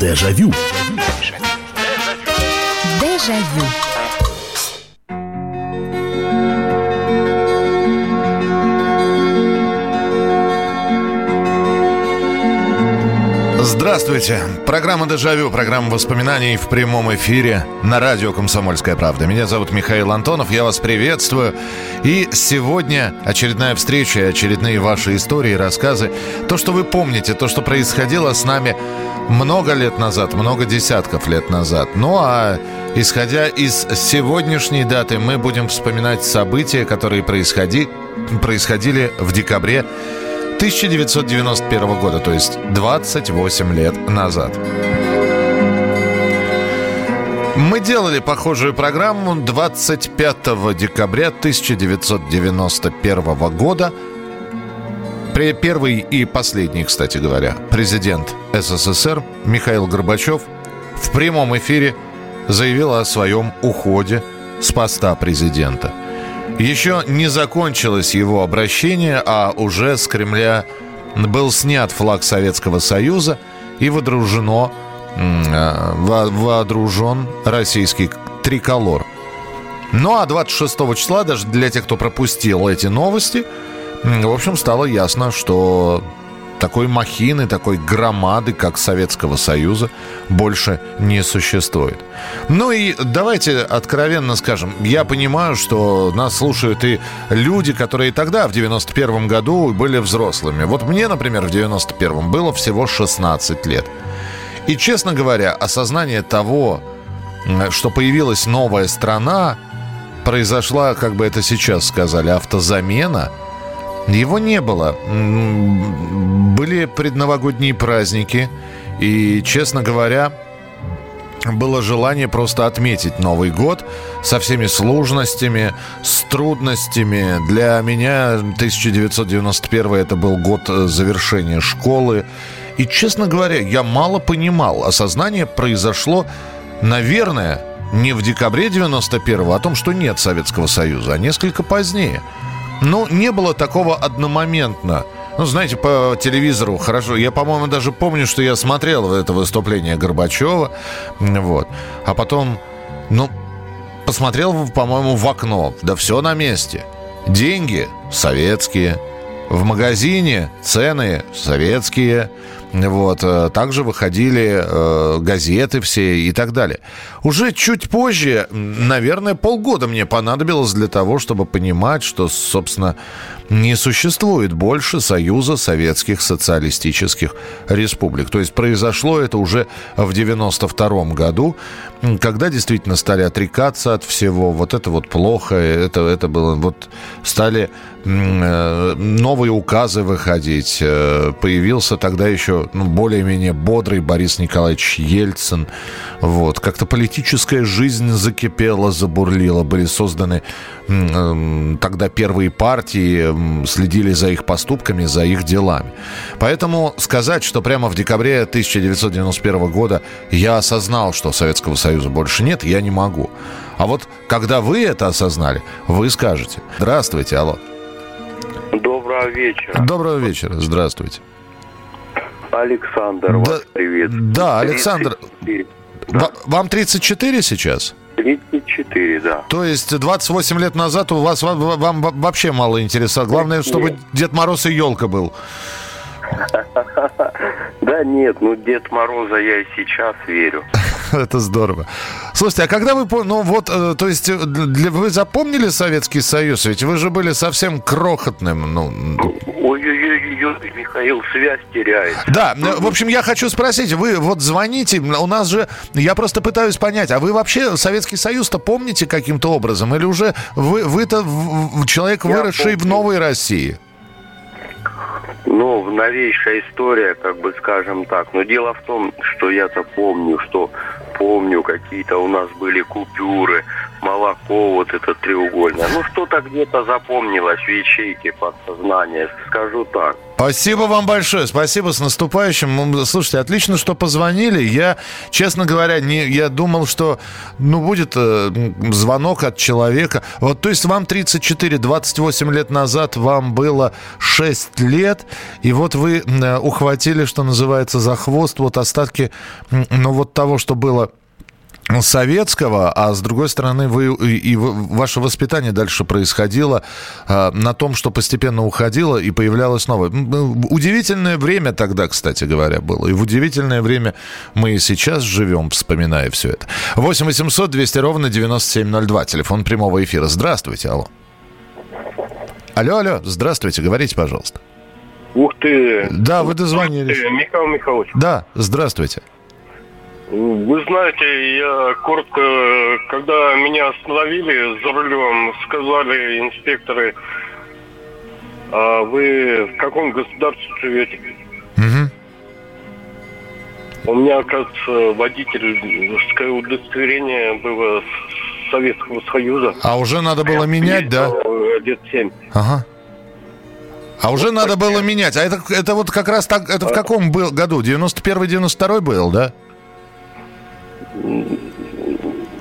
Дежавю. Дежавю. Здравствуйте. Программа «Дежавю», программа воспоминаний в прямом эфире на радио «Комсомольская правда». Меня зовут Михаил Антонов, я вас приветствую. И сегодня очередная встреча, очередные ваши истории, рассказы. То, что вы помните, то, что происходило с нами много лет назад, много десятков лет назад. Ну а исходя из сегодняшней даты, мы будем вспоминать события, которые происходи, происходили в декабре 1991 года, то есть 28 лет назад. Мы делали похожую программу 25 декабря 1991 года. Первый и последний, кстати говоря, президент СССР Михаил Горбачев в прямом эфире заявил о своем уходе с поста президента – еще не закончилось его обращение, а уже с Кремля был снят флаг Советского Союза и водружено, э, водружен российский триколор. Ну а 26 числа, даже для тех, кто пропустил эти новости, в общем, стало ясно, что такой махины, такой громады, как Советского Союза, больше не существует. Ну и давайте откровенно скажем, я понимаю, что нас слушают и люди, которые тогда, в 91 году, были взрослыми. Вот мне, например, в 91 было всего 16 лет. И, честно говоря, осознание того, что появилась новая страна, произошла, как бы это сейчас сказали, автозамена – его не было. Были предновогодние праздники. И, честно говоря, было желание просто отметить Новый год со всеми сложностями, с трудностями. Для меня 1991 это был год завершения школы. И, честно говоря, я мало понимал. Осознание произошло, наверное, не в декабре 91 о том, что нет Советского Союза, а несколько позднее – ну, не было такого одномоментно. Ну, знаете, по телевизору хорошо. Я, по-моему, даже помню, что я смотрел это выступление Горбачева. Вот. А потом, ну, посмотрел, по-моему, в окно. Да все на месте. Деньги советские. В магазине цены советские. Вот. Э, также выходили э, газеты все и так далее. Уже чуть позже, наверное, полгода мне понадобилось для того, чтобы понимать, что, собственно, не существует больше Союза Советских Социалистических Республик. То есть произошло это уже в 92 году, когда действительно стали отрекаться от всего. Вот это вот плохо, это, это было... Вот стали э, новые указы выходить. Э, появился тогда еще ну, более-менее бодрый Борис Николаевич Ельцин. Вот. Как-то политическая жизнь закипела, забурлила. Были созданы эм, тогда первые партии, следили за их поступками, за их делами. Поэтому сказать, что прямо в декабре 1991 года я осознал, что Советского Союза больше нет, я не могу. А вот когда вы это осознали, вы скажете. Здравствуйте, алло. Доброго вечера. Доброго вечера, здравствуйте. Александр, да, вас приветствую. Да, Александр. 34. Да. Вам 34 сейчас? 34, да. То есть 28 лет назад у вас вам, вам вообще мало интереса. Главное, чтобы нет. Дед Мороз и елка был. Да нет, ну Дед Мороза я и сейчас верю. Это здорово. Слушайте, а когда вы... Ну вот, э, то есть, э, для, вы запомнили Советский Союз? Ведь вы же были совсем крохотным. Ну... Ой-ой-ой, Михаил, связь теряет. Да, в общем, я хочу спросить, вы вот звоните, у нас же... Я просто пытаюсь понять, а вы вообще Советский Союз-то помните каким-то образом? Или уже вы, вы-то человек, выросший в новой России? Ну, новейшая история, как бы скажем так. Но дело в том, что я-то помню, что помню, какие-то у нас были купюры, молоко, вот это треугольное. Ну, что-то где-то запомнилось в ячейке подсознания, скажу так. Спасибо вам большое, спасибо с наступающим. Слушайте, отлично, что позвонили. Я, честно говоря, не, я думал, что ну, будет э, звонок от человека. Вот, то есть вам 34, 28 лет назад вам было 6 лет, и вот вы э, ухватили, что называется, за хвост вот остатки, ну, вот того, что было советского, а с другой стороны, вы и ваше воспитание дальше происходило а, на том, что постепенно уходило и появлялось новое. Удивительное время тогда, кстати говоря, было. И в удивительное время мы и сейчас живем, вспоминая все это. 8 800 200 ровно 9702. Телефон прямого эфира. Здравствуйте, алло. Алло, алло, здравствуйте, говорите, пожалуйста. Ух ты! Да, вы дозвонились. Михаил Михайлович. Да, здравствуйте. Вы знаете, я коротко, когда меня остановили за рулем, сказали инспекторы, а вы в каком государстве живете? Угу. У меня, оказывается, водительское удостоверение было с Советского Союза. А уже надо было менять, да? Лет семь. Ага. А уже надо было менять. А это, это вот как раз так, это в каком был году? 91-92 был, да?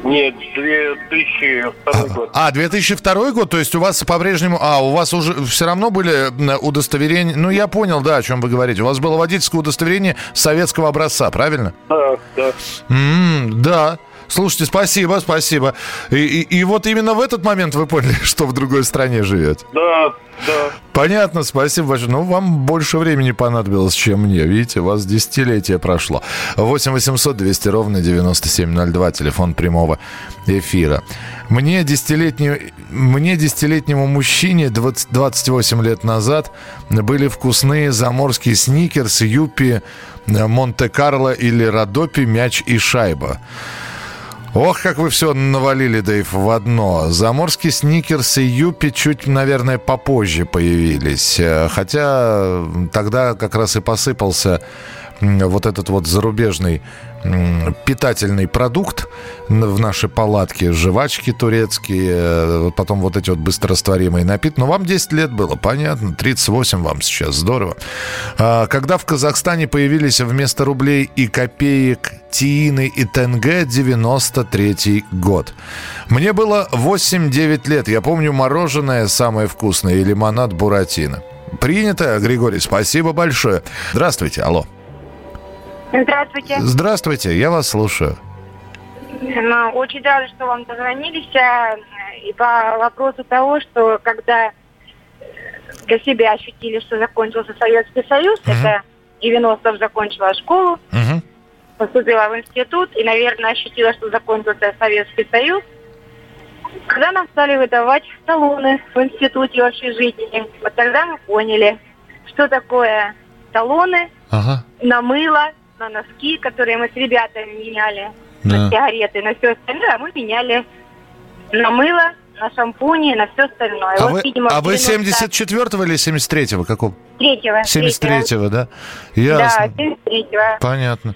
Нет, 2002 год. А, 2002 год? То есть у вас по-прежнему... А, у вас уже все равно были удостоверения... Ну, я понял, да, о чем вы говорите. У вас было водительское удостоверение советского образца, правильно? Да, да. М-м, да. Слушайте, спасибо, спасибо. И, и, и вот именно в этот момент вы поняли, что в другой стране живете? Да, да. Понятно, спасибо большое. Ну, вам больше времени понадобилось, чем мне. Видите, у вас десятилетие прошло. 8 800 200 ровно 9702, телефон прямого эфира. Мне, десятилетний, мне десятилетнему мужчине 20, 28 лет назад были вкусные заморские сникерсы, юпи, Монте-Карло или Родопи, мяч и шайба. Ох, как вы все навалили, Дэйв, в одно. Заморские сникерсы и юпи чуть, наверное, попозже появились. Э, хотя тогда как раз и посыпался вот этот вот зарубежный питательный продукт в нашей палатке, жвачки турецкие, э, потом вот эти вот быстрорастворимые напитки. Но вам 10 лет было, понятно, 38 вам сейчас, здорово. А, когда в Казахстане появились вместо рублей и копеек тиины и ТНГ 93 год. Мне было 8-9 лет, я помню мороженое самое вкусное и лимонад Буратино. Принято, Григорий, спасибо большое. Здравствуйте, алло. Здравствуйте. Здравствуйте, я вас слушаю. Ну, очень рада, что вам дозвонились. А, и по вопросу того, что когда для себя ощутили, что закончился Советский Союз, угу. это 90-х закончила школу, угу. поступила в институт и, наверное, ощутила, что закончился Советский Союз. Когда нам стали выдавать талоны в институте, в общежитии, вот тогда мы поняли, что такое талоны ага. на мыло, на носки, которые мы с ребятами меняли, да. на сигареты, на все остальное, а мы меняли на мыло, на шампуни, на все остальное. А вот, вы, видимо, а вы 74-го или 73-го? Какого? Третьего. 73-го, да? Ясно. Да, 73-го. Понятно.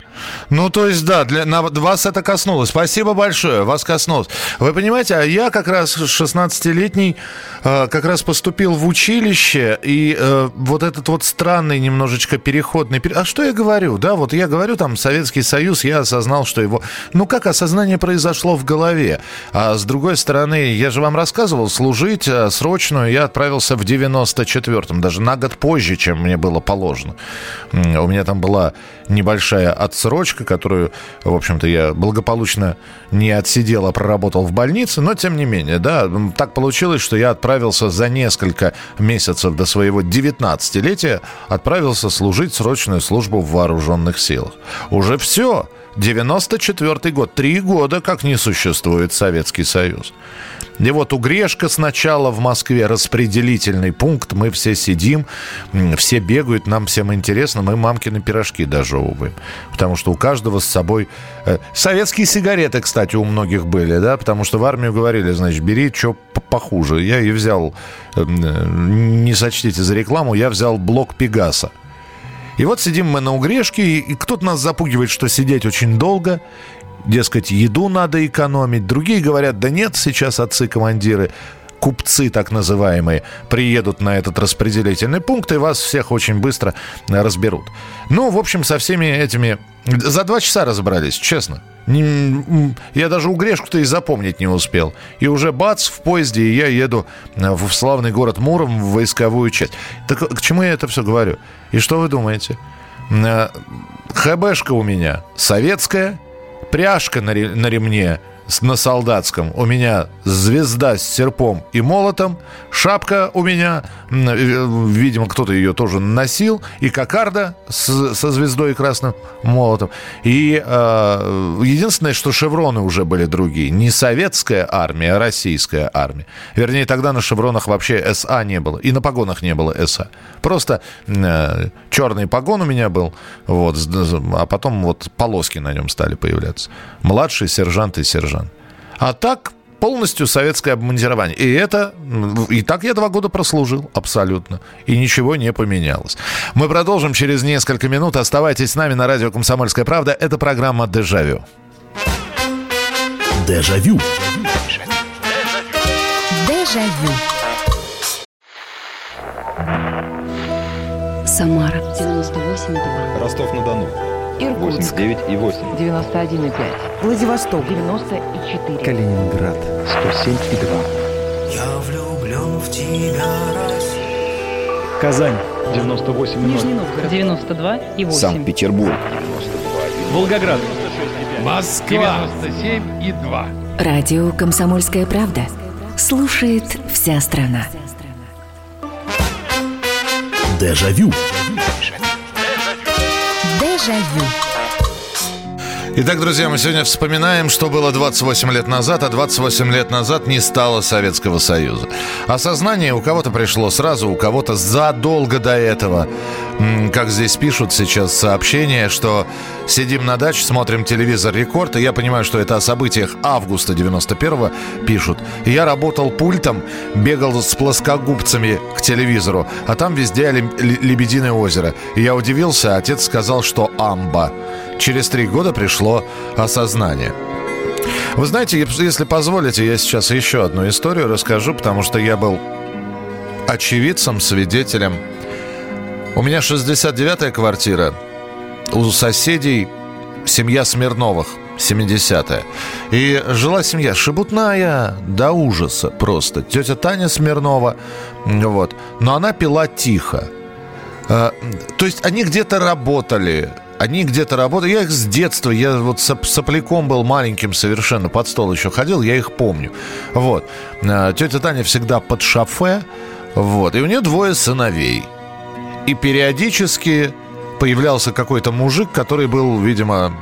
Ну, то есть, да, для, на, вас это коснулось. Спасибо большое, вас коснулось. Вы понимаете, а я как раз 16-летний э, как раз поступил в училище, и э, вот этот вот странный немножечко переходный... А что я говорю, да? Вот я говорю, там, Советский Союз, я осознал, что его... Ну, как осознание произошло в голове? А с другой стороны, я же вам рассказывал, служить э, срочную я отправился в 94-м, даже на год позже позже, чем мне было положено. У меня там была небольшая отсрочка, которую, в общем-то, я благополучно не отсидел, а проработал в больнице, но тем не менее, да, так получилось, что я отправился за несколько месяцев до своего 19-летия, отправился служить срочную службу в вооруженных силах. Уже все. 94 год. Три года, как не существует Советский Союз. И вот у Грешка сначала в Москве распределительный пункт. Мы все сидим, все бегают, нам всем интересно. Мы мамкины пирожки дожевываем. Потому что у каждого с собой... Э, советские сигареты, кстати, у многих были, да? Потому что в армию говорили, значит, бери что похуже. Я и взял, эм, э, не сочтите за рекламу, я взял блок Пегаса. И вот сидим мы на угрешке, и кто-то нас запугивает, что сидеть очень долго. дескать, еду надо экономить. Другие говорят, да нет, сейчас отцы-командиры купцы так называемые приедут на этот распределительный пункт и вас всех очень быстро разберут. Ну, в общем, со всеми этими... За два часа разобрались, честно. Я даже у Грешку-то и запомнить не успел. И уже бац, в поезде, и я еду в славный город Муром в войсковую часть. Так к чему я это все говорю? И что вы думаете? Э, ХБшка у меня советская, пряжка на ремне на солдатском у меня звезда с серпом и молотом, шапка у меня, э, видимо, кто-то ее тоже носил, и кокарда с, со звездой и красным молотом. И э, единственное, что шевроны уже были другие. Не советская армия, а российская армия. Вернее, тогда на шевронах вообще СА не было. И на погонах не было СА. Просто э, черный погон у меня был, вот, а потом вот полоски на нем стали появляться. Младший сержант и сержант. А так полностью советское обмундирование. И это, и так я два года прослужил, абсолютно. И ничего не поменялось. Мы продолжим через несколько минут. Оставайтесь с нами на радио «Комсомольская правда». Это программа «Дежавю». Дежавю. Дежавю. Самара 98,2. Ростов-на-Дону. Иркутск 89 и 8. 91,5. Владивосток 94. Калининград 107 и 2. Я влюблен в тебя, Россия. Казань 98 Нижний Новгород 92 и 8. Санкт-Петербург. Волгоград. Москва 97 и 2. Радио «Комсомольская правда». Слушает вся страна. Дежавю. Дежавю. Итак, друзья, мы сегодня вспоминаем, что было 28 лет назад, а 28 лет назад не стало Советского Союза. Осознание у кого-то пришло сразу, у кого-то задолго до этого. Как здесь пишут сейчас сообщения, что сидим на даче, смотрим телевизор «Рекорд», и я понимаю, что это о событиях августа 91-го пишут. Я работал пультом, бегал с плоскогубцами к телевизору, а там везде Лебединое озеро. И я удивился, отец сказал, что амба. Через три года пришло осознание. Вы знаете, если позволите, я сейчас еще одну историю расскажу, потому что я был очевидцем, свидетелем. У меня 69-я квартира. У соседей семья Смирновых, 70-я. И жила семья шебутная до ужаса просто. Тетя Таня Смирнова, вот. Но она пила тихо. А, то есть они где-то работали, они где-то работают. Я их с детства, я вот сопляком был маленьким совершенно, под стол еще ходил, я их помню. Вот. А, тетя Таня всегда под шофе, вот. И у нее двое сыновей. И периодически появлялся какой-то мужик, который был, видимо,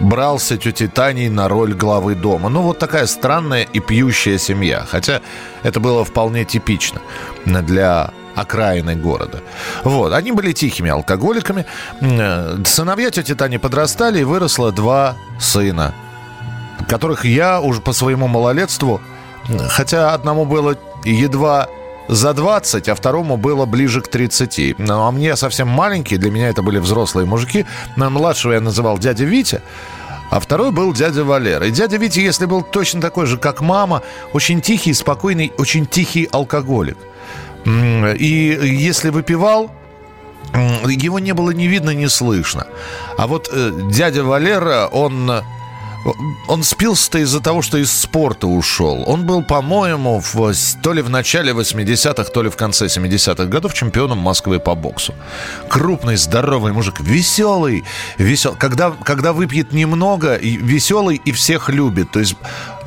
брался тетей Таней на роль главы дома. Ну, вот такая странная и пьющая семья. Хотя это было вполне типично для окраины города. Вот. Они были тихими алкоголиками. Э, сыновья тети Тани подрастали, и выросло два сына, которых я уже по своему малолетству, хотя одному было едва за 20, а второму было ближе к 30. Ну, а мне совсем маленький, для меня это были взрослые мужики. Младшего я называл дядя Витя, а второй был дядя Валера. И дядя Витя, если был точно такой же, как мама, очень тихий, спокойный, очень тихий алкоголик – и если выпивал, его не было ни видно, ни слышно. А вот э, дядя Валера, он он спился-то из-за того, что из спорта ушел. Он был, по-моему, в, то ли в начале 80-х, то ли в конце 70-х годов чемпионом Москвы по боксу. Крупный, здоровый мужик, веселый. весел. Когда, когда выпьет немного, веселый и всех любит. То есть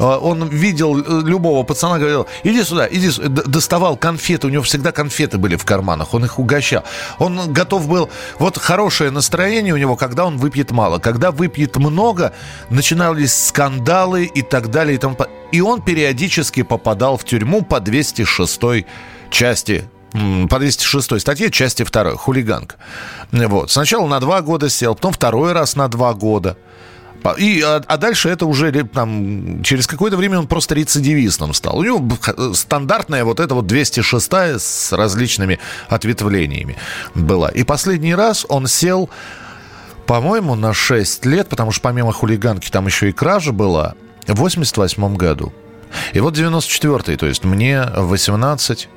он видел э, любого пацана, говорил, иди сюда, иди сюда. Доставал конфеты, у него всегда конфеты были в карманах, он их угощал. Он готов был, вот хорошее настроение у него, когда он выпьет мало. Когда выпьет много, начинал начинались скандалы и так далее. И, тому... и он периодически попадал в тюрьму по 206 части по 206 статье, части 2, хулиганка. Вот. Сначала на два года сел, потом второй раз на два года. И, а, а дальше это уже там, через какое-то время он просто рецидивистом стал. У него стандартная вот эта вот 206 с различными ответвлениями была. И последний раз он сел по-моему, на 6 лет, потому что помимо хулиганки там еще и кража была, в 88 году. И вот 94-й, то есть мне 18,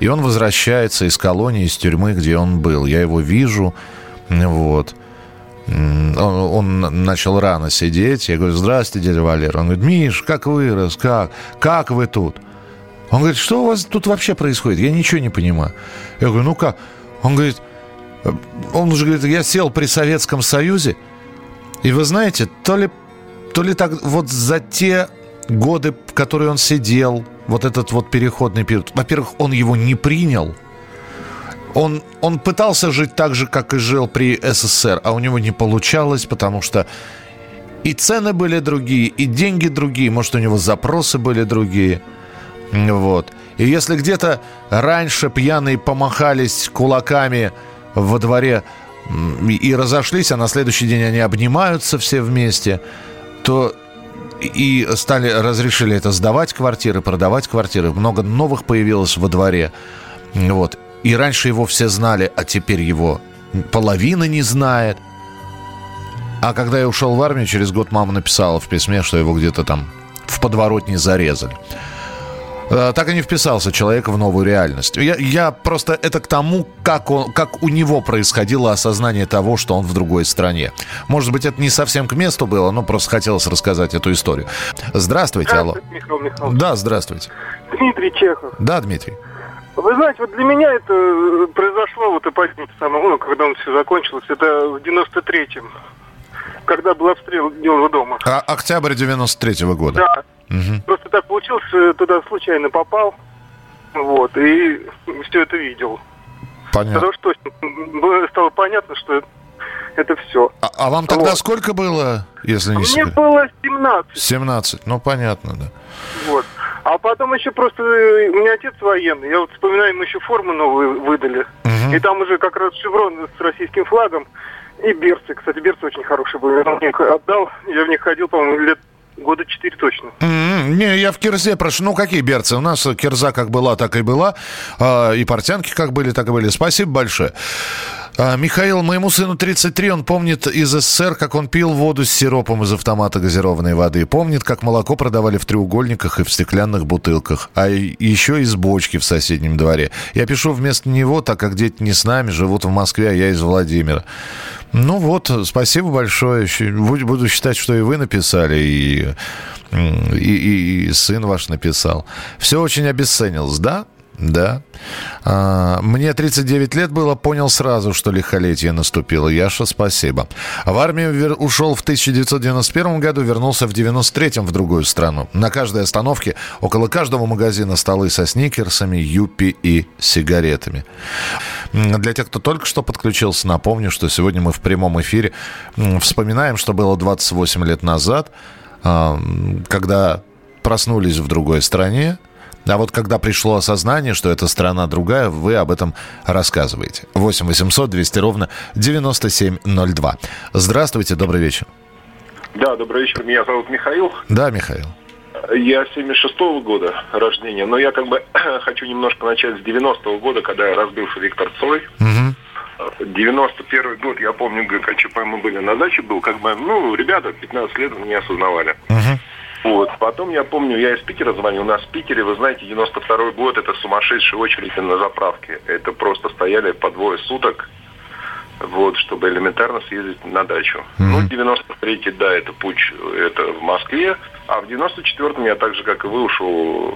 и он возвращается из колонии, из тюрьмы, где он был. Я его вижу, вот. Он, начал рано сидеть. Я говорю, здравствуйте, дядя Валер. Он говорит, Миш, как вырос, как? Как вы тут? Он говорит, что у вас тут вообще происходит? Я ничего не понимаю. Я говорю, ну как? Он говорит, он уже говорит, я сел при Советском Союзе, и вы знаете, то ли, то ли так вот за те годы, которые он сидел, вот этот вот переходный период, во-первых, он его не принял, он, он пытался жить так же, как и жил при СССР, а у него не получалось, потому что и цены были другие, и деньги другие, может, у него запросы были другие. Вот. И если где-то раньше пьяные помахались кулаками во дворе и разошлись, а на следующий день они обнимаются все вместе, то и стали, разрешили это сдавать квартиры, продавать квартиры. Много новых появилось во дворе. Вот. И раньше его все знали, а теперь его половина не знает. А когда я ушел в армию, через год мама написала в письме, что его где-то там в подворотне зарезали. Э, так и не вписался человек в новую реальность. Я, я просто это к тому, как, он, как у него происходило осознание того, что он в другой стране. Может быть, это не совсем к месту было, но просто хотелось рассказать эту историю. Здравствуйте, алло. Михаил Михайлович. Да, здравствуйте. Дмитрий Чехов. Да, Дмитрий. Вы знаете, вот для меня это э, произошло вот эпохи самого, ну, когда он все закончилось, это в 93-м, когда был обстрел Белого дома. А, октябрь 93-го года. Да. Мгм. Просто так получилось, что туда случайно попал, вот, и все это видел. Понятно. Потому что было- стало понятно, что это все. А, а вам тогда сколько было, если не Мне секрет? было 17, 17. Ну, понятно, да. вот. А потом еще просто, э, у меня отец военный, я вот вспоминаю, ему еще форму новую выдали. И там уже как раз шеврон с российским флагом и берцы. Кстати, берцы очень хорошие были. Мне их отдал, я в них ходил, по-моему, лет года четыре точно. М, Не, я в кирзе прошу. Ну, какие берцы? У нас кирза как была, так и была. А, И портянки как были, так и были. Спасибо большое. А, Михаил, моему сыну 33, он помнит из СССР, как он пил воду с сиропом из автомата газированной воды. Помнит, как молоко продавали в треугольниках и в стеклянных бутылках. А еще из бочки в соседнем дворе. Я пишу вместо него, так как дети не с нами, живут в Москве, а я из Владимира. Ну вот, спасибо большое. Буду считать, что и вы написали, и, и, и- и сын ваш написал. Все очень обесценилось, да? Да. А, мне 39 лет было, понял сразу, что лихолетие наступило. Яша, спасибо. В армию вер- ушел в 1991 году, вернулся в 93 в другую страну. На каждой остановке, около каждого магазина столы со сникерсами, юпи и сигаретами. Для тех, кто только что подключился, напомню, что сегодня мы в прямом эфире вспоминаем, что было 28 лет назад, когда проснулись в другой стране, а вот когда пришло осознание, что эта страна другая, вы об этом рассказываете. 8 800 200 ровно 9702. Здравствуйте, добрый вечер. Да, добрый вечер. Меня зовут Михаил. Да, Михаил. Я 76-го года рождения, но я как бы хочу немножко начать с 90-го года, когда разбился Виктор Цой. 91 год, я помню, ГКЧП мы были на даче, был как бы, ну, ребята 15 лет не осознавали. Вот. Потом я помню, я из Питера звонил. У нас в Питере, вы знаете, 92 год, это сумасшедшие очереди на заправке. Это просто стояли по двое суток, вот, чтобы элементарно съездить на дачу. Ну, 93-й, да, это путь, это в Москве. А в 94-м я так же, как и вы, ушел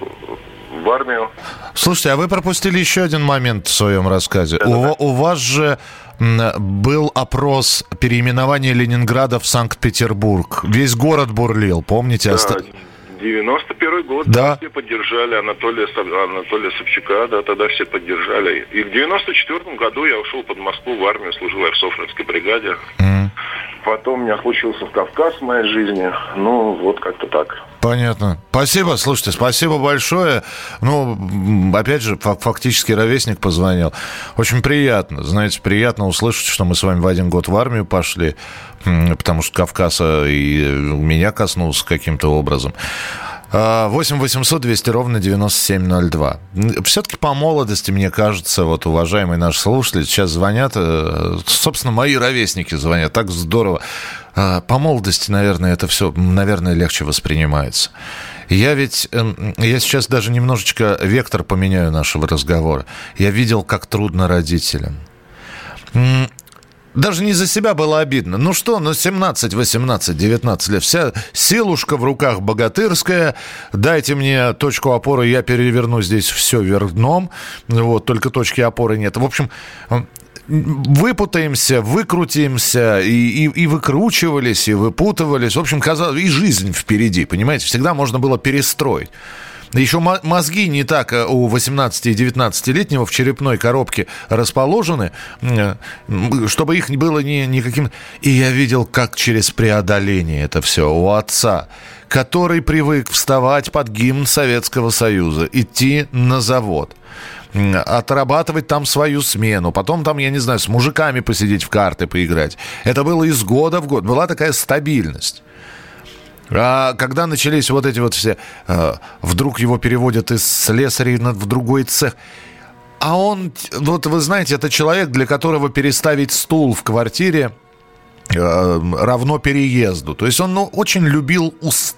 в армию. Слушайте, а вы пропустили еще один момент в своем рассказе. У, у вас же был опрос переименования Ленинграда в Санкт-Петербург. Весь город бурлил, помните? Да, Оста- 91 год, Да. все поддержали Анатолия, Анатолия Собчака, да, тогда все поддержали. И в 94 году я ушел под Москву в армию, служил я в Софринской бригаде. Потом у меня случился Кавказ в моей жизни. Ну, вот как-то так. Понятно. Спасибо, слушайте, спасибо большое. Ну, опять же, фа- фактически ровесник позвонил. Очень приятно, знаете, приятно услышать, что мы с вами в один год в армию пошли, потому что Кавказа и меня коснулся каким-то образом. 8 800 200 ровно 9702. Все-таки по молодости, мне кажется, вот уважаемые наши слушатели сейчас звонят, э, собственно, мои ровесники звонят, так здорово. А, По молодости, наверное, это все, наверное, легче воспринимается. Я ведь, эм, я сейчас даже немножечко вектор поменяю нашего разговора. Я видел, как трудно родителям. Даже не за себя было обидно. Ну что, ну 17, 18, 19 лет. Вся силушка в руках богатырская. Дайте мне точку опоры, я переверну здесь все вверх дном. Вот, только точки опоры нет. В общем, выпутаемся, выкрутимся, и, и, и выкручивались, и выпутывались. В общем, казалось, и жизнь впереди, понимаете? Всегда можно было перестроить. Еще мо- мозги не так э, у 18 и 19-летнего в черепной коробке расположены, э, чтобы их было ни, никаким... И я видел, как через преодоление это все у отца, который привык вставать под гимн Советского Союза, идти на завод отрабатывать там свою смену, потом там, я не знаю, с мужиками посидеть в карты поиграть. Это было из года в год. Была такая стабильность. А когда начались вот эти вот все... э, вдруг его переводят из слесарей в другой цех. А он, вот вы знаете, это человек, для которого переставить стул в квартире э, равно переезду. То есть он ну, очень любил ус-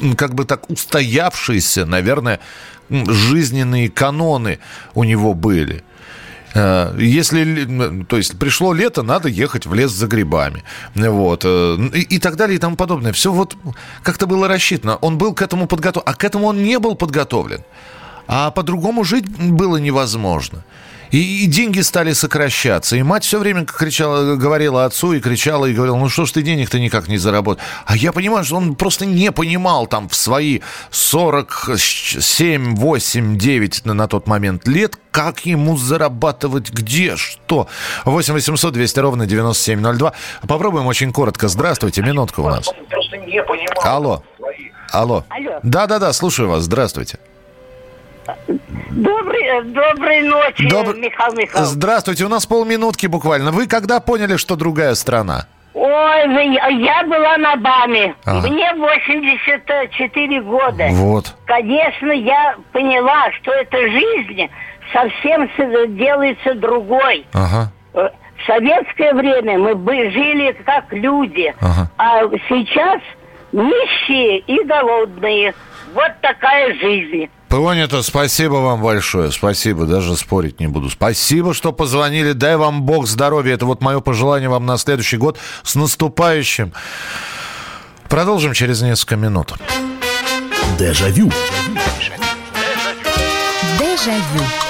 м, как бы так устоявшиеся, наверное, жизненные каноны у него были. Э, Если, то есть, пришло лето, надо ехать в лес за грибами. Вот. э, И, и так далее, и тому подобное. Все вот как-то было рассчитано. Он был к этому подготовлен. А к этому он не был подготовлен. А по-другому жить было невозможно. И, и деньги стали сокращаться. И мать все время кричала, говорила отцу и кричала, и говорила, ну что ж ты денег-то никак не заработал. А я понимаю, что он просто не понимал там в свои 47, 8, 9 на, на тот момент лет, как ему зарабатывать, где, что. 8 800 200 ровно 9702. Попробуем очень коротко. Здравствуйте, минутка у нас. Просто не понимал. Алло. Алло. Алло. Да-да-да, слушаю вас. Здравствуйте. Добрый, э, доброй ночи, Добр- Михаил Михайлович. Здравствуйте, у нас полминутки буквально. Вы когда поняли, что другая страна? Ой, я была на БАМе. Ага. Мне 84 года. Вот. Конечно, я поняла, что эта жизнь совсем делается другой. Ага. Э, В советское время мы бы жили как люди, Ага. а сейчас нищие и голодные. Вот такая жизнь. Понято, спасибо вам большое. Спасибо, даже спорить не буду. Спасибо, что позвонили. Дай вам Бог здоровья. Это вот мое пожелание вам на следующий год. С наступающим. Продолжим через несколько минут. Дежавю. Дежавю.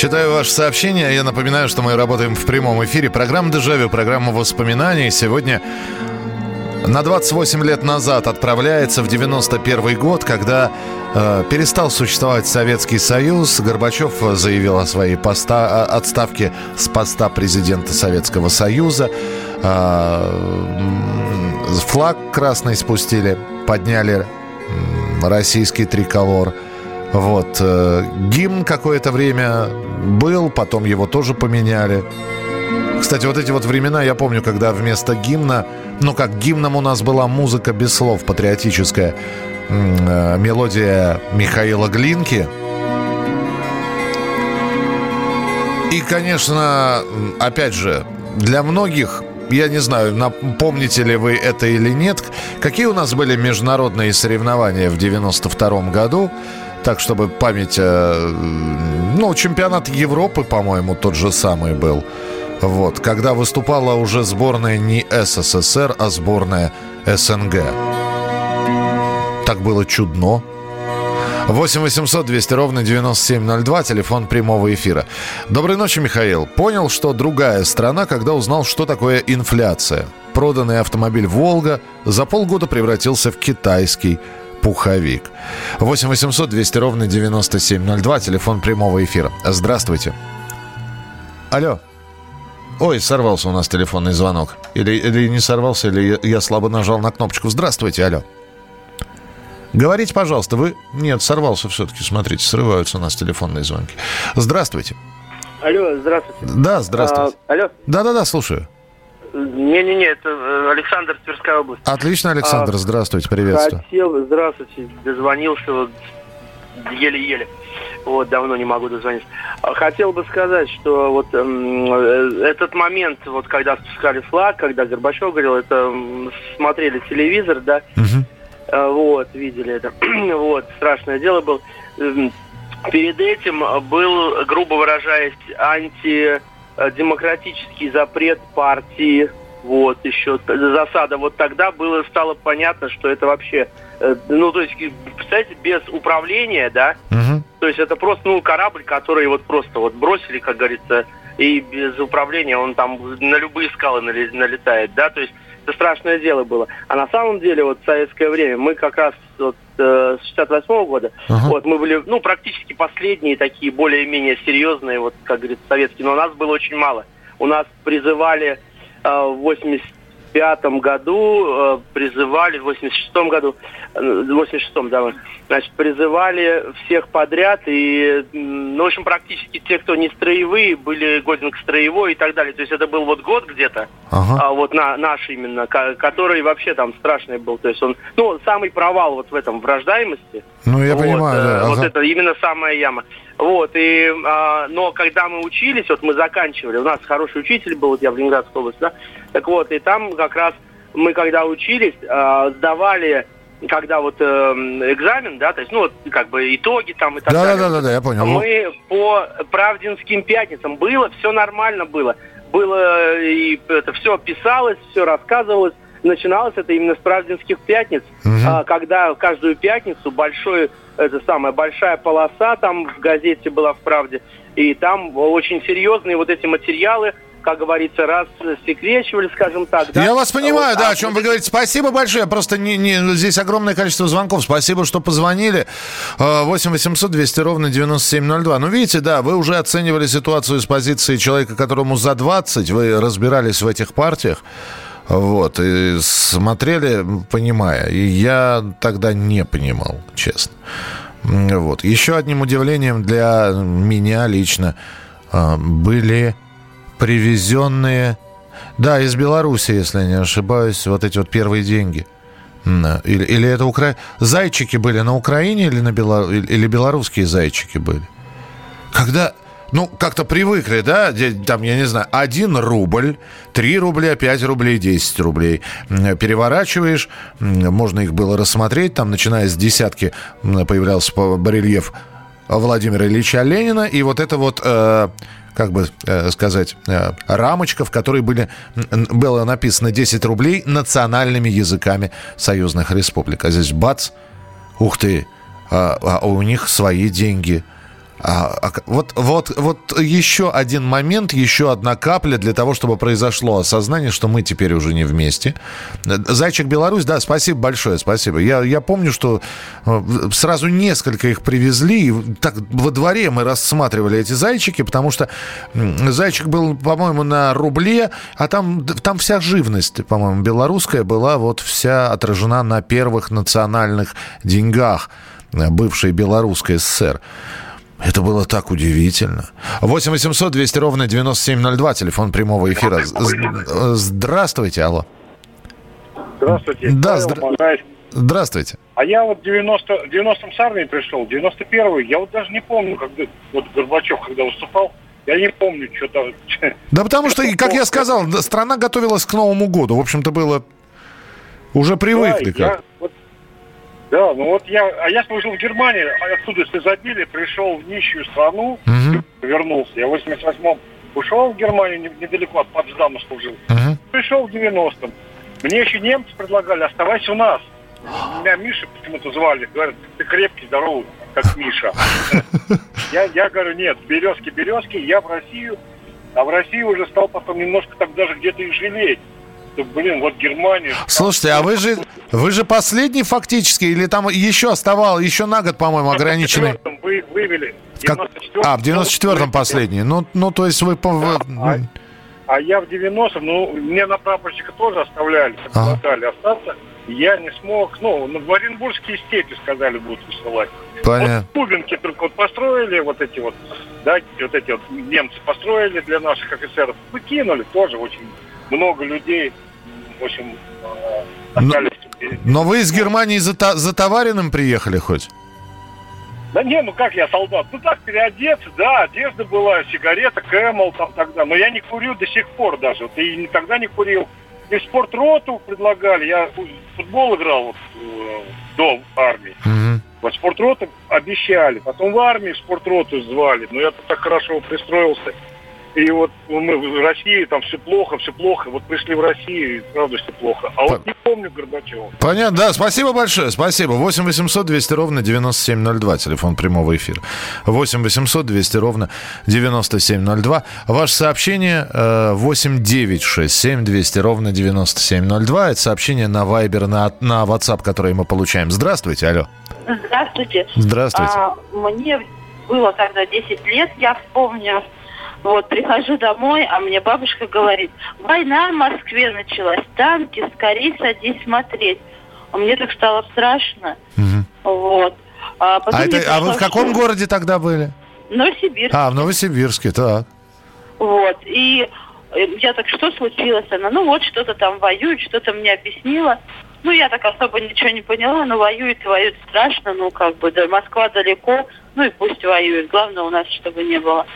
Читаю ваше сообщение. Я напоминаю, что мы работаем в прямом эфире. Программа «Дежавю», программа воспоминаний. Сегодня на 28 лет назад отправляется в 91 год, когда э, перестал существовать Советский Союз. Горбачев заявил о своей поста, отставке с поста президента Советского Союза. Э, флаг красный спустили, подняли российский триколор. Вот. э, Гимн какое-то время был, потом его тоже поменяли. Кстати, вот эти вот времена, я помню, когда вместо гимна, ну как гимном у нас была музыка без слов, патриотическая э, мелодия Михаила Глинки. И, конечно, опять же, для многих, я не знаю, помните ли вы это или нет, какие у нас были международные соревнования в 92 году, так, чтобы память... э, Ну, чемпионат Европы, по-моему, тот же самый был. Вот, когда выступала уже сборная не СССР, а сборная СНГ. Так было чудно. 8 800 200 ровно 9702, телефон прямого эфира. Доброй ночи, Михаил. Понял, что другая страна, когда узнал, что такое инфляция. Проданный автомобиль «Волга» за полгода превратился в китайский. Пуховик. 8 800 200 ровно 9702, телефон прямого эфира. Здравствуйте. Алло. Ой, сорвался у нас телефонный звонок. Или, или не сорвался, или я, я слабо нажал на кнопочку. Здравствуйте, алло. Говорите, пожалуйста, вы... Нет, сорвался все-таки, смотрите, срываются у нас телефонные звонки. Здравствуйте. Алло, здравствуйте. Да, здравствуйте. А, алло. Да-да-да, слушаю. Не-не-не, это э, Александр, Тверская область. Отлично, Александр, а, здравствуйте, приветствую. Хотел, здравствуйте, дозвонился вот еле-еле. Вот, давно не могу дозвониться. А, хотел бы сказать, что вот эм, э, этот момент, вот когда спускали флаг, когда Горбачев говорил, это смотрели телевизор, да, угу. э, вот, видели это, вот, страшное дело было. Эм, перед этим был, грубо выражаясь, антидемократический запрет партии вот, еще засада. Вот тогда было, стало понятно, что это вообще, э, ну, то есть, представляете, без управления, да, угу. то есть это просто, ну, корабль, который вот просто вот бросили, как говорится, и без управления он там на любые скалы налетает, да, то есть это страшное дело было. А на самом деле, вот в советское время, мы как раз вот, э, с 68 -го года, uh-huh. вот, мы были, ну, практически последние такие более-менее серьезные, вот, как говорится, советские, но нас было очень мало. У нас призывали в 85 году э, призывали, в 86 году, э, в 86 да, значит, призывали всех подряд, и, ну, в общем, практически те, кто не строевые, были годен к строевой и так далее. То есть это был вот год где-то, ага. а вот на, наш именно, который вообще там страшный был. То есть он, ну, самый провал вот в этом, в рождаемости. Ну, я вот, понимаю, да. Ага. Вот ага. это именно самая яма. Вот, и, а, но когда мы учились, вот мы заканчивали, у нас хороший учитель был, вот я в Ленинградской области, да, так вот, и там как раз мы когда учились, а, сдавали когда вот э, экзамен, да, то есть, ну, вот, как бы итоги там и так да, далее. Да, да, да, я понял. Мы по правдинским пятницам было, все нормально было. Было, и это все писалось, все рассказывалось. Начиналось это именно с правдинских пятниц, угу. а, когда каждую пятницу большой, это самая большая полоса там в газете была в «Правде», и там очень серьезные вот эти материалы, как говорится, раз секречивали, скажем так. Да? Я вас понимаю, вот, да, а о чем вы говорите. Спасибо большое. Просто не, не, здесь огромное количество звонков. Спасибо, что позвонили. 8 800 200 ровно 9702. Ну, видите, да, вы уже оценивали ситуацию с позиции человека, которому за 20, вы разбирались в этих партиях. Вот, и смотрели, понимая. И я тогда не понимал, честно. Вот. Еще одним удивлением для меня лично а, были привезенные, да, из Беларуси, если я не ошибаюсь, вот эти вот первые деньги. Или, или это Укра... Зайчики были на Украине или, на Бело... или белорусские зайчики были? Когда ну, как-то привыкли, да, там, я не знаю, 1 рубль, 3 рубля, 5 рублей, 10 рублей. Переворачиваешь, можно их было рассмотреть, там, начиная с десятки, появлялся барельеф Владимира Ильича Ленина, и вот это вот... Э, как бы э, сказать, э, рамочка, в которой были, было написано 10 рублей национальными языками союзных республик. А здесь бац, ух ты, а, а у них свои деньги – а, а, вот, вот, вот еще один момент, еще одна капля для того, чтобы произошло осознание, что мы теперь уже не вместе. Зайчик Беларусь, да, спасибо большое, спасибо. Я, я помню, что э, сразу несколько их привезли, и так во дворе мы рассматривали эти зайчики, потому что зайчик был, по-моему, на рубле, а там, там вся живность, по-моему, белорусская была вот вся отражена на первых национальных деньгах э, бывшей Белорусской ССР. Это было так удивительно. 8 800 200 ровно 9702, телефон прямого эфира. Здравствуйте, алло. Здравствуйте. Да, здра... здравствуйте. А я вот в 90, 90-м с армии пришел, 91-й, я вот даже не помню, когда вот Горбачев, когда выступал, я не помню, что там... Да потому что, как я сказал, страна готовилась к Новому году. В общем-то, было... Уже привыкли да, как. Да, ну вот я, а я служил в Германии, а оттуда с изобилия пришел в нищую страну, угу. вернулся. Я в 88-м ушел в Германию, недалеко от Потсдама служил. Угу. Пришел в 90-м. Мне еще немцы предлагали, оставайся у нас. Меня Миша почему-то звали. Говорят, ты крепкий, здоровый, как Миша. Я, я говорю, нет, березки, березки, я в Россию. А в России уже стал потом немножко так даже где-то и жалеть. Что, блин, вот Германия... Слушайте, а вы же, вы же последний фактически, или там еще оставал, еще на год, по-моему, ограниченный? Вы, вывели. Как... А, в 94-м последний. Ну, ну, то есть вы... вы... А, а я в 90-м, ну, мне на прапорщика тоже оставляли, предлагали ага. остаться. Я не смог, ну, в Оренбургские степи сказали будут высылать. Понятно. Вот Кубинки только вот построили вот эти вот, да, вот эти вот немцы построили для наших офицеров. Выкинули тоже очень много людей, в общем, остались. Но, но вы из Германии за, за товаренным приехали хоть? Да не, ну как я солдат? Ну так, переодеться, да, одежда была, сигарета, Кэмл там тогда. Но я не курю до сих пор даже. Вот, и никогда не курил. И в спортроту предлагали. Я в футбол играл вот, э, до армии. Mm-hmm. Вот спортроту обещали. Потом в армии спортроту звали. Но я так хорошо пристроился. И вот мы в России, там все плохо, все плохо. Вот пришли в Россию, и правда все плохо. А вот не помню Горбачева. Понятно, да, спасибо большое, спасибо. 8 800 200 ровно 9702, телефон прямого эфира. 8 800 200 ровно 9702. Ваше сообщение 8 9 6 7 200 ровно 9702. Это сообщение на Viber, на, на WhatsApp, которое мы получаем. Здравствуйте, алло. Здравствуйте. Здравствуйте. А, мне было тогда 10 лет, я вспомню, вот, прихожу домой, а мне бабушка говорит, война в Москве началась, танки, скорее садись смотреть. А мне так стало страшно. Угу. Вот. А, а, это, а вы в каком городе тогда были? В Новосибирске. А, в Новосибирске, так. Вот. И э, я так, что случилось? Она, ну вот, что-то там воюет, что-то мне объяснила. Ну, я так особо ничего не поняла, но воюет, воюет страшно, ну, как бы, да, Москва далеко, ну и пусть воюет. Главное у нас, чтобы не было.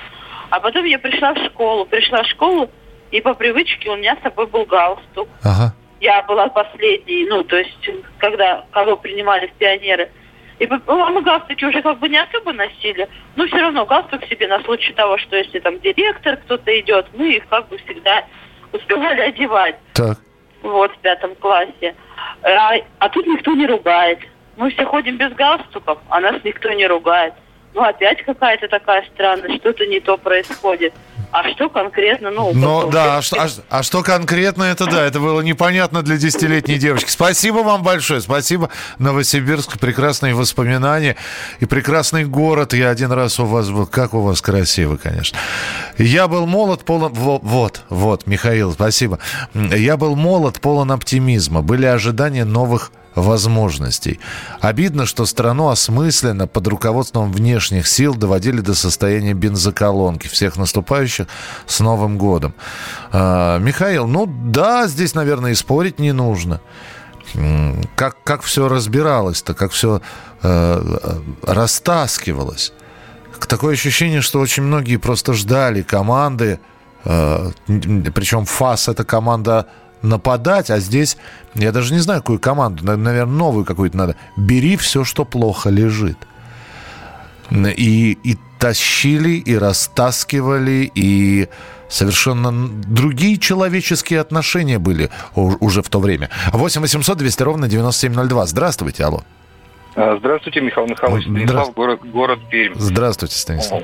А потом я пришла в школу. Пришла в школу, и по привычке у меня с собой был галстук. Ага. Я была последней, ну, то есть, когда кого принимали в пионеры. И ну, а мы галстуки уже как бы не особо носили, но все равно галстук себе на случай того, что если там директор кто-то идет, мы их как бы всегда успевали одевать. Так. Вот, в пятом классе. А, а тут никто не ругает. Мы все ходим без галстуков, а нас никто не ругает ну, опять какая-то такая странность, что-то не то происходит. А что конкретно, ну... Ну, да, а а, а что конкретно, это да, это было непонятно для десятилетней девочки. Спасибо вам большое, спасибо. Новосибирск, прекрасные воспоминания и прекрасный город. Я один раз у вас был, как у вас красиво, конечно. Я был молод, полон... Вот, вот, Михаил, спасибо. Я был молод, полон оптимизма. Были ожидания новых возможностей. Обидно, что страну осмысленно под руководством внешних сил доводили до состояния бензоколонки. Всех наступающих с Новым годом. А, Михаил, ну да, здесь, наверное, и спорить не нужно. Как, как все разбиралось-то, как все э, растаскивалось. Такое ощущение, что очень многие просто ждали команды, э, причем ФАС это команда нападать, а здесь, я даже не знаю, какую команду, наверное, новую какую-то надо. Бери все, что плохо лежит. И, и тащили, и растаскивали, и совершенно другие человеческие отношения были уже в то время. 8 800 200 ровно 9702. Здравствуйте, алло. А, здравствуйте, Михаил Михайлович. Станислав, город, город Пермь. Здравствуйте, Станислав.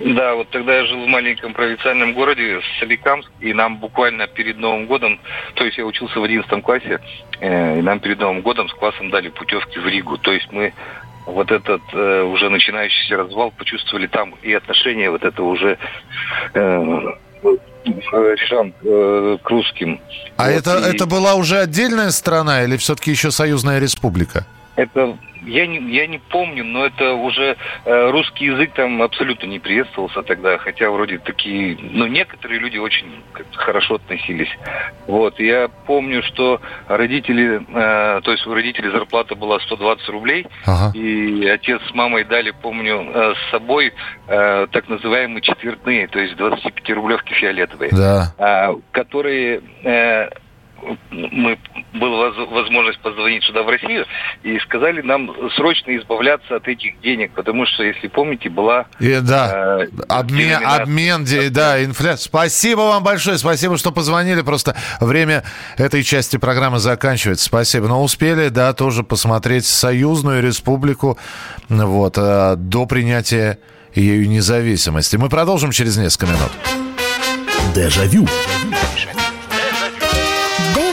Да, вот тогда я жил в маленьком провинциальном городе Соликамск, и нам буквально перед Новым годом, то есть я учился в 11 классе, э, и нам перед Новым годом с классом дали путевки в Ригу. То есть мы вот этот э, уже начинающийся развал почувствовали там и отношения вот это уже э, э, к русским. А вот, это, и... это была уже отдельная страна или все-таки еще союзная республика? Это я не, я не помню, но это уже э, русский язык там абсолютно не приветствовался тогда, хотя вроде такие, ну, некоторые люди очень хорошо относились. Вот, я помню, что родители, э, то есть у родителей зарплата была 120 рублей, ага. и отец с мамой дали, помню, э, с собой э, так называемые четвертные, то есть 25-рублевки фиолетовые, да. э, которые... Э, мы была возможность позвонить сюда в Россию и сказали нам срочно избавляться от этих денег, потому что, если помните, была... И, да, э, обмен, обмен, да, инфляция. Спасибо вам большое, спасибо, что позвонили. Просто время этой части программы заканчивается. Спасибо. Но успели, да, тоже посмотреть Союзную Республику вот, э, до принятия ею независимости. Мы продолжим через несколько минут. Дежавю. Дежавю.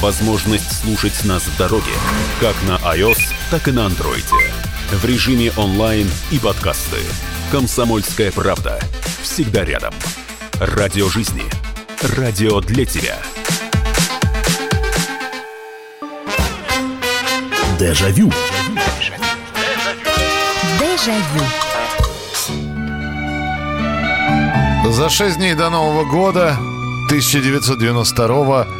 Возможность слушать нас в дороге, как на iOS, так и на Android. В режиме онлайн и подкасты. «Комсомольская правда». Всегда рядом. Радио жизни. Радио для тебя. Дежавю. Дежавю. За шесть дней до Нового года 1992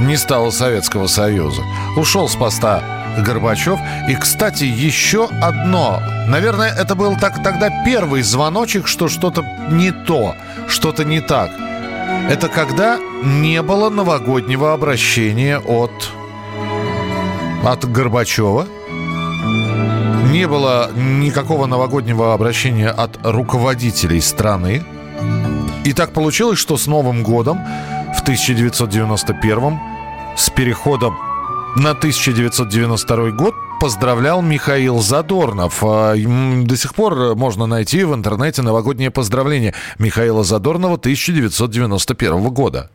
не стало Советского Союза. Ушел с поста Горбачев. И, кстати, еще одно. Наверное, это был так, тогда первый звоночек, что что-то не то, что-то не так. Это когда не было новогоднего обращения от, от Горбачева. Не было никакого новогоднего обращения от руководителей страны. И так получилось, что с Новым годом в 1991 с переходом на 1992 год поздравлял Михаил Задорнов. А, До сих пор можно найти в интернете новогоднее поздравление Михаила Задорнова 1991 года.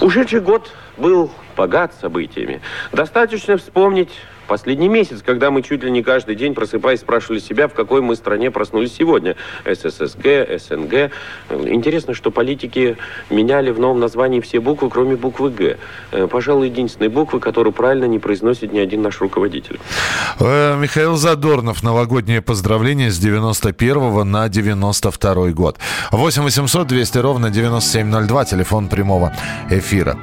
Ушедший год был богат событиями. Достаточно вспомнить последний месяц, когда мы чуть ли не каждый день, просыпаясь, спрашивали себя, в какой мы стране проснулись сегодня. СССГ, СНГ. Интересно, что политики меняли в новом названии все буквы, кроме буквы Г. Э, Пожалуй, единственной буквы, которую правильно не произносит ни один наш руководитель. Э, Михаил Задорнов. Новогоднее поздравление с 91 на 92 год. 8 800 200 ровно 9702. Телефон прямого эфира.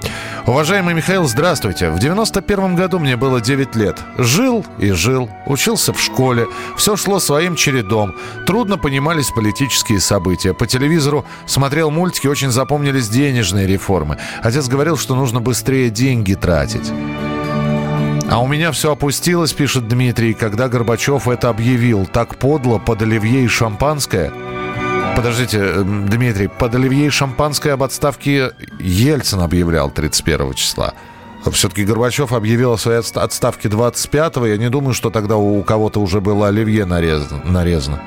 Уважаемый Михаил, здравствуйте. В 91 году мне было 9 лет. Жил и жил. Учился в школе. Все шло своим чередом. Трудно понимались политические события. По телевизору смотрел мультики, очень запомнились денежные реформы. Отец говорил, что нужно быстрее деньги тратить. А у меня все опустилось, пишет Дмитрий, когда Горбачев это объявил. Так подло под оливье и шампанское. Подождите, э, Дмитрий, под оливье и шампанское об отставке Ельцин объявлял 31 числа. Все-таки Горбачев объявил о своей отст- отставке 25-го. Я не думаю, что тогда у кого-то уже было оливье нарезано. нарезано.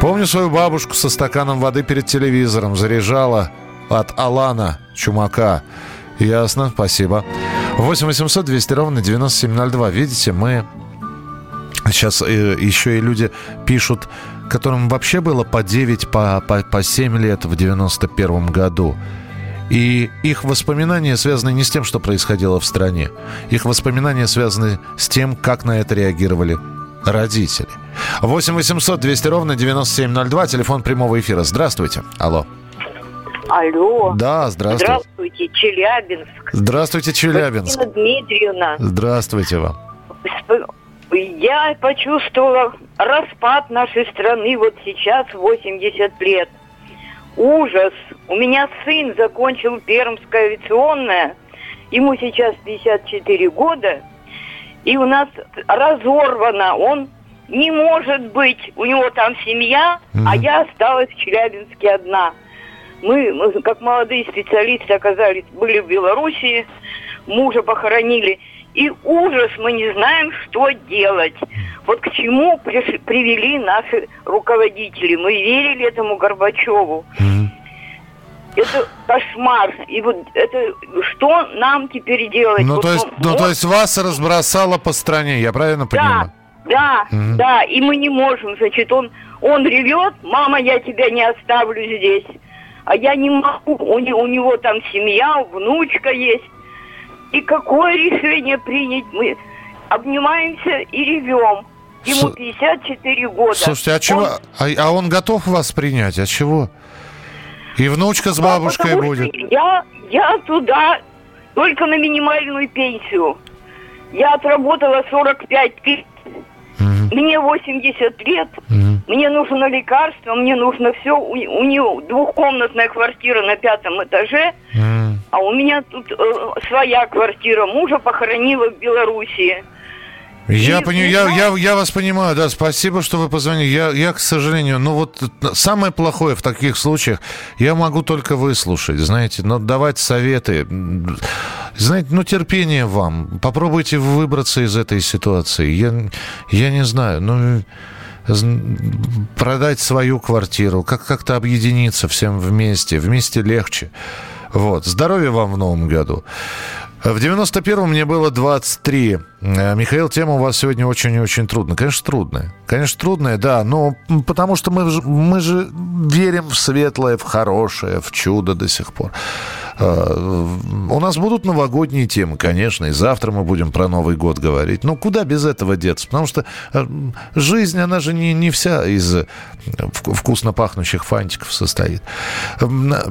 Помню свою бабушку со стаканом воды перед телевизором. Заряжала от Алана Чумака. Ясно, спасибо. 8 800 200 ровно 9702. Видите, мы... Сейчас э, еще и люди пишут, которым вообще было по 9, по, по, по 7 лет в 91 году. И их воспоминания связаны не с тем, что происходило в стране. Их воспоминания связаны с тем, как на это реагировали родители. 8 800 200 ровно 9702, телефон прямого эфира. Здравствуйте. Алло. Алло. Да, здравствуйте. Здравствуйте, Челябинск. Здравствуйте, Челябинск. Валентина Дмитриевна. Здравствуйте вам. Я почувствовала распад нашей страны вот сейчас 80 лет. Ужас. У меня сын закончил Пермское авиационное. Ему сейчас 54 года. И у нас разорвано. Он не может быть. У него там семья, а я осталась в Челябинске одна. Мы, как молодые специалисты, оказались, были в Белоруссии, мужа похоронили. И ужас, мы не знаем, что делать. Вот к чему приш- привели наши руководители. Мы верили этому Горбачеву. Это кошмар. И вот это что нам теперь делать? Ну, Вот то есть, он- ну, то есть вас разбросало по стране, я правильно понимаю? Да, Мгм. да, и мы не можем. Значит, он, он ревет, мама, я тебя не оставлю здесь. А я не могу, у, у него там семья, внучка есть. И какое решение принять? Мы обнимаемся и ревем. Ему С- 54 года. Слушайте, а чего? А, а он готов вас принять? А чего? И внучка с бабушкой Потому будет. Я, я туда только на минимальную пенсию. Я отработала 45 тысяч. Мне 80 лет. Мне нужно лекарство, мне нужно все. У, у нее двухкомнатная квартира на пятом этаже. А у меня тут э, своя квартира. Мужа похоронила в Белоруссии. Я, И пони- я, я, я вас понимаю, да, спасибо, что вы позвонили. Я, я, к сожалению, ну вот самое плохое в таких случаях, я могу только выслушать, знаете, но давать советы, знаете, ну терпение вам, попробуйте выбраться из этой ситуации. Я, я не знаю, ну продать свою квартиру, как как-то объединиться всем вместе, вместе легче. Вот, здоровья вам в новом году. В 91-м мне было 23. Э, Михаил, тема у вас сегодня очень и очень трудная. Конечно, трудная. Конечно, трудная, да, но потому что мы, мы же верим в светлое, в хорошее, в чудо до сих пор. Э, У нас будут новогодние темы, конечно, и завтра мы будем про Новый год говорить. Но куда без этого деться? Потому что э, жизнь, она же не, не вся из э, вк- вкусно пахнущих фантиков состоит.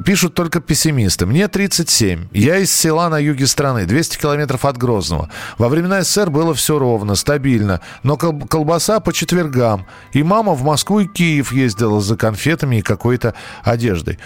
Пишут только пессимисты. Мне 37. Я из села на юге страны, 200 километров от Грозного. Во времена СССР было все ровно, стабильно. Но кол- колбаса по четвергам. И мама в Москву и Киев ездила за конфетами и какой-то одеждой.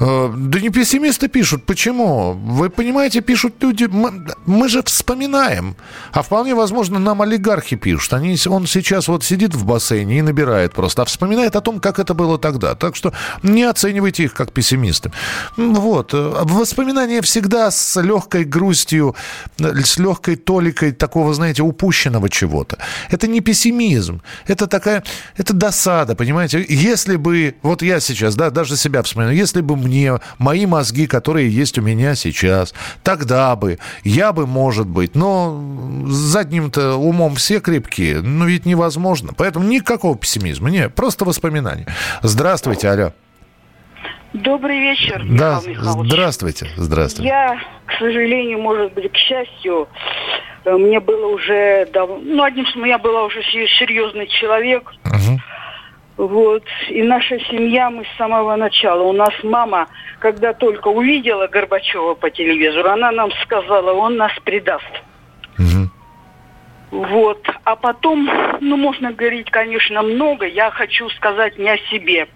Да не пессимисты пишут. Почему? Вы понимаете, пишут люди... Мы, мы же вспоминаем. А вполне возможно, нам олигархи пишут. Они, он сейчас вот сидит в бассейне и набирает просто. А вспоминает о том, как это было тогда. Так что не оценивайте их как пессимисты. Вот. Э, Воспоминания всегда с легкой грустью, э, с легкой толикой такого, знаете, упущенного чего-то. Это не пессимизм. Это такая... Это досада, понимаете? Если бы... Вот я сейчас, да, даже себя вспоминаю. Если бы мне мои мозги, которые есть у меня сейчас, тогда бы, я бы, может быть, но задним-то умом все крепкие, ну ведь невозможно. Поэтому никакого пессимизма, не, просто воспоминания. Здравствуйте, алло. Добрый вечер, Да, Михаил Михайлович. здравствуйте, здравствуйте. Я, к сожалению, может быть, к счастью, э, мне было уже давно, ну, одним словом, я была уже се- серьезный человек. Вот. И наша семья, мы с самого начала. У нас мама, когда только увидела Горбачева по телевизору, она нам сказала, он нас предаст. Вот. А потом, ну, можно говорить, конечно, много. Я хочу сказать не о себе.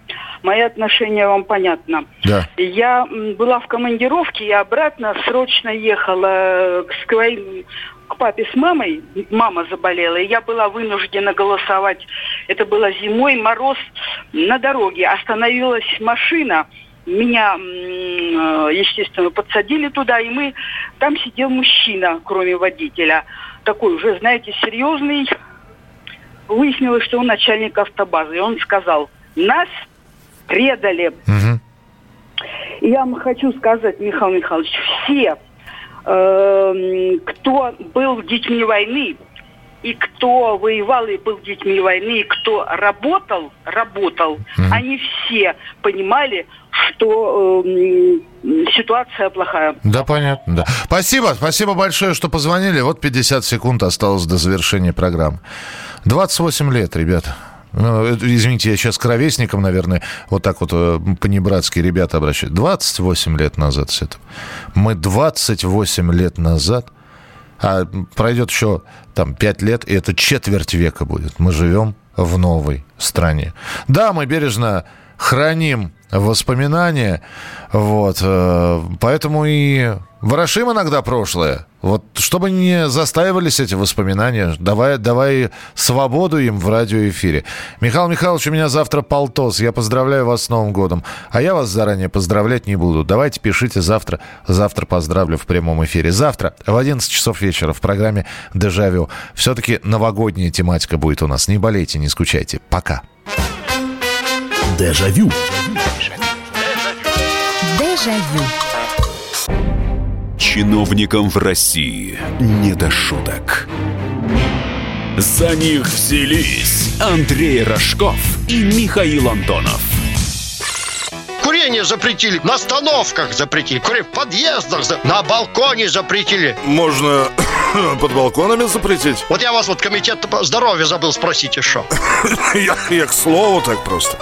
Мои отношения вам понятно. Да. Я была в командировке и обратно срочно ехала к своим к папе с мамой. Мама заболела, и я была вынуждена голосовать. Это было зимой, мороз на дороге. Остановилась машина. Меня, э, естественно, подсадили туда, и мы... Там сидел мужчина, кроме водителя. Такой уже, знаете, серьезный. Выяснилось, что он начальник автобазы. И он сказал, нас предали. И я вам хочу сказать, Михаил Михайлович, все, эм, кто был детьми войны, и кто воевал и был детьми войны, и кто работал, работал, они все понимали, что эм, ситуация плохая. Да, понятно, да. Спасибо, спасибо большое, что позвонили. Вот 50 секунд осталось до завершения программы. 28 лет, ребята. Ну, извините, я сейчас к наверное, вот так вот э, по-небратски ребята обращаются. 28 лет назад с этого. Мы 28 лет назад, а пройдет еще там 5 лет, и это четверть века будет. Мы живем в новой стране. Да, мы бережно храним воспоминания, вот, э, поэтому и ворошим иногда прошлое, вот, чтобы не застаивались эти воспоминания, давай, давай свободу им в радиоэфире. Михаил Михайлович, у меня завтра полтос, я поздравляю вас с Новым годом, а я вас заранее поздравлять не буду. Давайте пишите завтра, завтра поздравлю в прямом эфире. Завтра в 11 часов вечера в программе «Дежавю». Все-таки новогодняя тематика будет у нас. Не болейте, не скучайте. Пока. Дежавю. Дежавю. Чиновникам в России не до шуток. За них взялись Андрей Рожков и Михаил Антонов. Курение запретили, на остановках запретили, курение в подъездах, за- на балконе запретили. Можно под балконами запретить? Вот я вас вот комитет по здоровью забыл спросить еще. Я, я к слову так просто.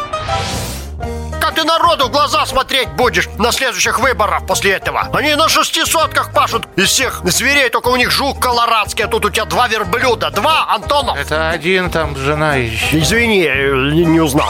Как ты народу в глаза смотреть будешь на следующих выборах после этого? Они на шестисотках пашут из всех зверей, только у них жук колорадский, а тут у тебя два верблюда. Два, Антонов. Это один там жена еще. Извини, не, не узнал.